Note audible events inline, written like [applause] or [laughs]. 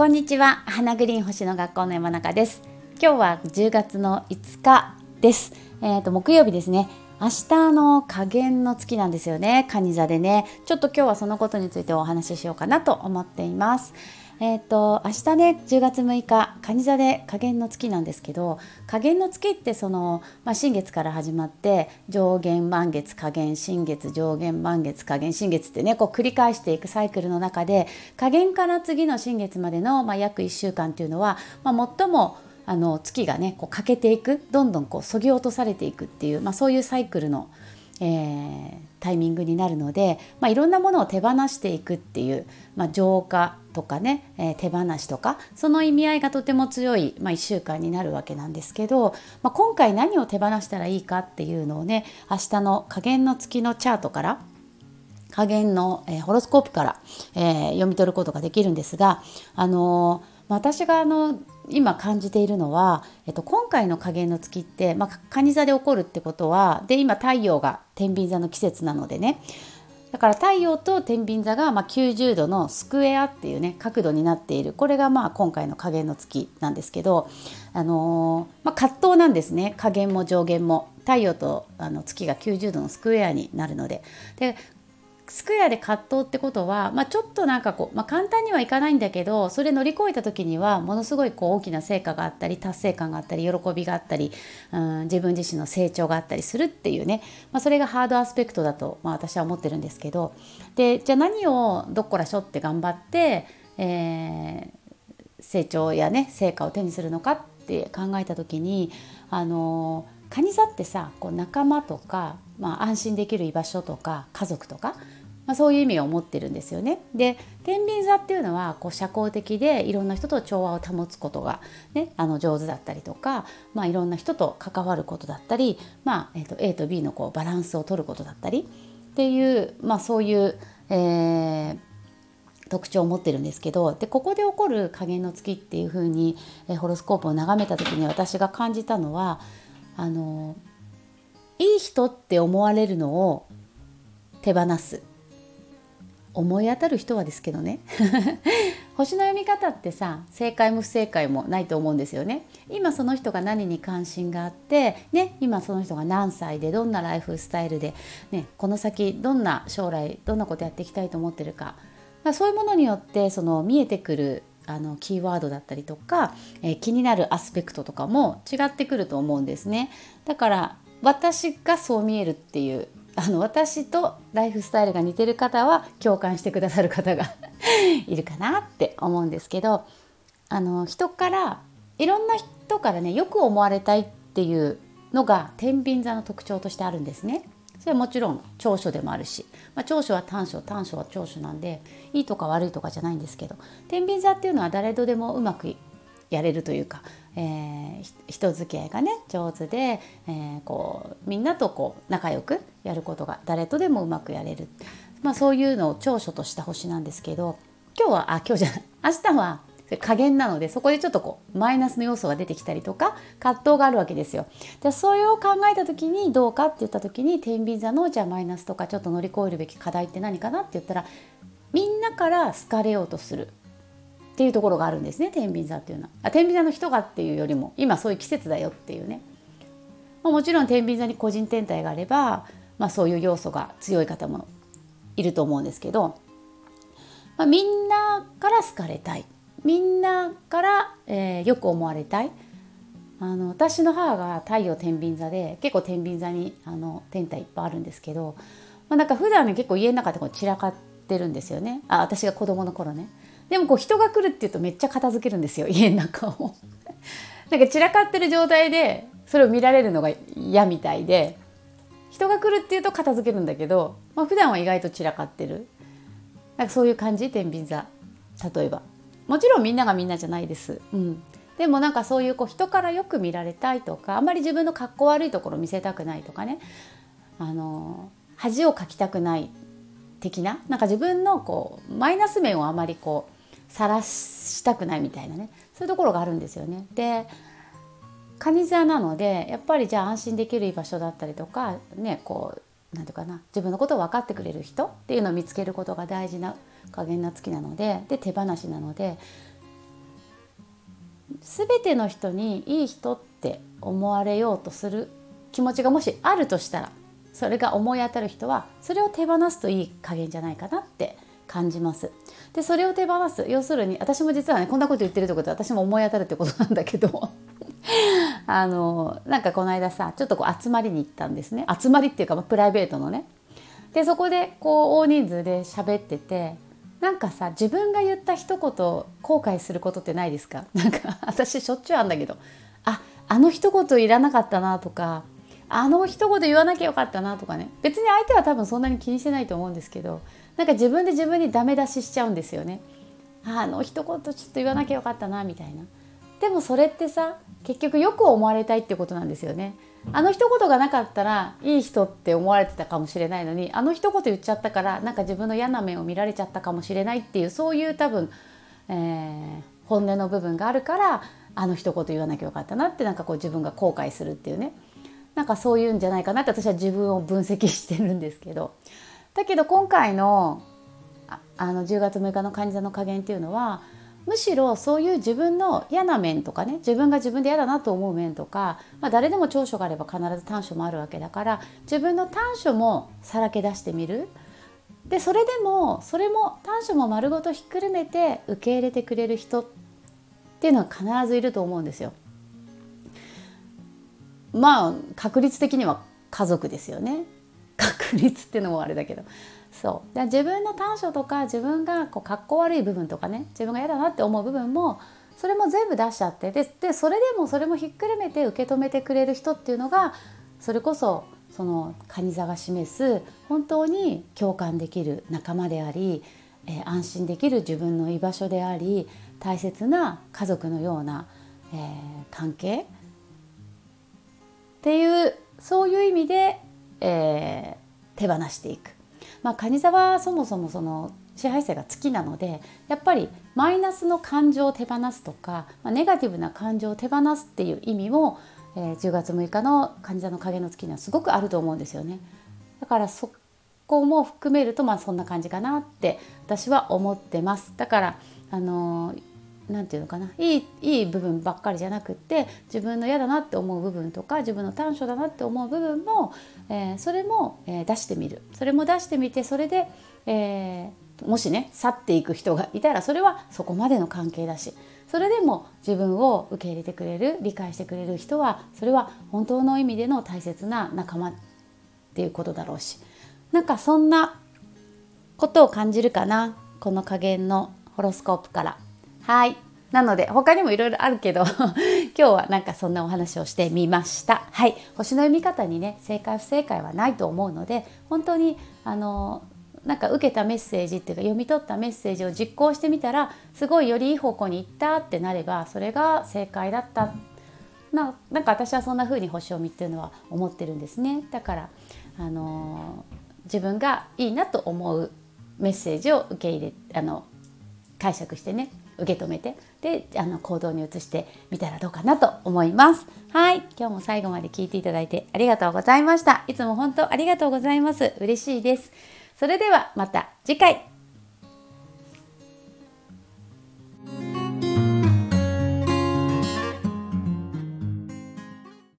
こんにちは。花グリーン星の学校の山中です。今日は10月の5日です。えっ、ー、と木曜日ですね。明日の加減の月なんですよね。蟹座でね。ちょっと今日はそのことについてお話ししようかなと思っています。え、ー、と明日ね10月6日蟹座で加減の月なんですけど加減の月ってその、まあ、新月から始まって上限満月加減新月上限満月加減新月ってねこう繰り返していくサイクルの中で加減から次の新月までの、まあ、約1週間っていうのは、まあ、最もあの月がねこう欠けていくどんどんこうそぎ落とされていくっていう、まあ、そういうサイクルの、えー、タイミングになるので、まあ、いろんなものを手放していくっていう、まあ、浄化とかね、えー、手放しとかその意味合いがとても強い、まあ、1週間になるわけなんですけど、まあ、今回何を手放したらいいかっていうのをね明日の加減の月のチャートから加減の、えー、ホロスコープから、えー、読み取ることができるんですが、あの私があの今感じているのは、えっと、今回の加減の月って、まあ、蟹座で起こるってことはで今太陽が天秤座の季節なのでね。だから太陽と天秤座がま90度のスクエアっていうね角度になっている。これがまあ今回の加減の月なんですけど、あのー、まあ、葛藤なんですね。加減も上限も。太陽とあの月が90度のスクエアになるので。でスクエアで葛藤ってことは、まあ、ちょっとなんかこう、まあ、簡単にはいかないんだけどそれ乗り越えた時にはものすごいこう大きな成果があったり達成感があったり喜びがあったり、うん、自分自身の成長があったりするっていうね、まあ、それがハードアスペクトだと、まあ、私は思ってるんですけど。でじゃあ何をどっこらしょって頑張って、えー、成長やね成果を手にするのかって考えた時にあの蟹座ってさこう仲間とか、まあ、安心できる居場所とか家族とかまあ、そういう意味を持ってるんですよね。で天秤座っていうのはこう社交的でいろんな人と調和を保つことが、ね、あの上手だったりとか、まあ、いろんな人と関わることだったり、まあえー、と A と B のこうバランスを取ることだったりっていう、まあ、そういう、えー、特徴を持ってるんですけどでここで起こる加減の月っていうふうに、え、ホロスコープを眺めた時に私が感じたのはあのいい人って思われるのを手放す思い当たる人はですけどね。[laughs] 星の読み方ってさ正解も不正解もないと思うんですよね。今その人が何に関心があってね今その人が何歳でどんなライフスタイルで、ね、この先どんな将来どんなことやっていきたいと思ってるか。かそういうものによってその見えてくるあのキーワードだったりとか、えー、気になるアスペクトとかも違ってくると思うんですね。だから私がそう見えるっていうあの私とライフスタイルが似てる方は共感してくださる方が [laughs] いるかなって思うんですけどあの人からいろんな人からねよく思われたいっていうのが天秤座の特徴としてあるんですね。それはもちろん長所でもあるし、まあ、長所は短所短所は長所なんでいいとか悪いとかじゃないんですけど天秤座っていうのは誰とでもうまくやれるというか、えー、人付き合いがね上手で、えー、こうみんなとこう仲良くやることが誰とでもうまくやれる、まあ、そういうのを長所とした星なんですけど今日はあ今日じゃない明日は加減なのでそこでちょっとこうマイナスの要素が出てきたりとか葛藤があるわけですよ。でそれを考えた時にどうかって言った時に天秤座のじゃあマイナスとかちょっと乗り越えるべき課題って何かなって言ったらみんなから好かれようとするっていうところがあるんですね天秤座っていうのは。あ天秤座の人がっていうよりも今そういう季節だよっていうね、まあ、もちろん天秤座に個人天体があれば、まあ、そういう要素が強い方もいると思うんですけど、まあ、みんなから好かれたい。みんなから、えー、よく思われたい。あの私の母が太陽天秤座で結構天秤座にあの天体いっぱいあるんですけど、まあ、なんか普段ね結構家の中でこう散らかってるんですよね。あ私が子供の頃ね。でもこう人が来るっていうとめっちゃ片付けるんですよ家の中を。[laughs] なんか散らかってる状態でそれを見られるのが嫌みたいで人が来るっていうと片付けるんだけど、まあ、普段は意外と散らかってる。なんかそういう感じ？天秤座。例えば。もちろんみんながみんなじゃないです、うん、でもなんかそういうこう人からよく見られたいとかあんまり自分の格好悪いところ見せたくないとかね。あの恥をかきたくない的な？なんか自分のこうマイナス面をあまりこう晒したくないみたいなねそういうところがあるんですよね。で蟹座なのでやっぱりじゃあ安心できる居場所だったりとかねこう何て言うかな自分のことを分かってくれる人っていうのを見つけることが大事な加減な月なのでで手放しなので全ての人にいい人って思われようとする気持ちがもしあるとしたらそれが思い当たる人はそれを手放すといい加減じゃないかなって感じます。でそれを手放す。要するに私も実はねこんなこと言ってるってことは私も思い当たるってことなんだけど。[laughs] あのなんかこの間さちょっとこう集まりに行ったんですね。集まりっていうか、まあ、プライベートのね。でそこでこう大人数で喋っててなんかさ自分が言った一言後悔することってないですか？なんか私しょっちゅうあんだけど。ああの一言いらなかったなとかあの一言言わなきゃよかったなとかね。別に相手は多分そんなに気にしてないと思うんですけどなんか自分で自分にダメ出ししちゃうんですよね。あの一言ちょっと言わなきゃよかったなみたいな。でもそれってさ結局よく思われたいってことなんですよね。あの一言がなかったらいい人って思われてたかもしれないのにあの一言言っちゃったからなんか自分の嫌な面を見られちゃったかもしれないっていうそういう多分、えー、本音の部分があるからあの一言言わなきゃよかったなってなんかこう自分が後悔するっていうね。なんかそういうんじゃないかなって私は自分を分析してるんですけどだけど今回のあの10月6日の患者の加減っていうのはむしろそういう自分の嫌な面とかね自分が自分で嫌だなと思う面とか、まあ、誰でも長所があれば必ず短所もあるわけだから自分の短所もさらけ出してみるでそれでもそれも短所も丸ごとひっくるめて受け入れてくれる人っていうのは必ずいると思うんですよ。まあ確率的には家族ですよね。確率っていうのもあれだけど。そう。で自分の短所とか自分がこうかっこ悪い部分とかね。自分が嫌だなって思う部分もそれも全部出しちゃってででそれでもそれもひっくるめて受け止めてくれる人っていうのがそれこそその蟹座が示す本当に共感できる仲間であり、えー、安心できる自分の居場所であり大切な家族のような、えー、関係っていうそういう意味で、えー、手放していく。まあ、蟹座はそもそもその支配性が月なのでやっぱりマイナスの感情を手放すとか、まあ、ネガティブな感情を手放すっていう意味も、えー、10月6日の蟹座の影の月にはすごくあると思うんですよね。だからそこも含めるとまあそんな感じかなって私は思ってます。だからあのー何て言うのかな？いいいい部分ばっかりじゃなくって自分の嫌だなって思う部分とか自分の短所だなって思う部分も、えー、それも、えー、出してみるそれも出してみてそれで、えー、もしね去っていく人がいたらそれはそこまでの関係だしそれでも自分を受け入れてくれる理解してくれる人はそれは本当の意味での大切な仲間っていうことだろうしなんかそんなことを感じるかなこの加減のホロスコープから。はい。なので他にもいろいろあるけど [laughs] 今日はなんかそんなお話をしてみました。はい。星の読み方にね正解不正解はないと思うので本当にあのなんか受けたメッセージっていうか読み取ったメッセージを実行してみたらすごいよりいい方向に行ったってなればそれが正解だった。ななんか私はそんな風に星読みっていうのは思ってるんですね。だからあの自分がいいなと思うメッセージを受け入れあの解釈してね。受け止めてであの行動に移してみたらどうかなと思います。はい。今日も最後まで聞いていただいてありがとうございました。いつも本当ありがとうございます。嬉しいです。それではまた次回。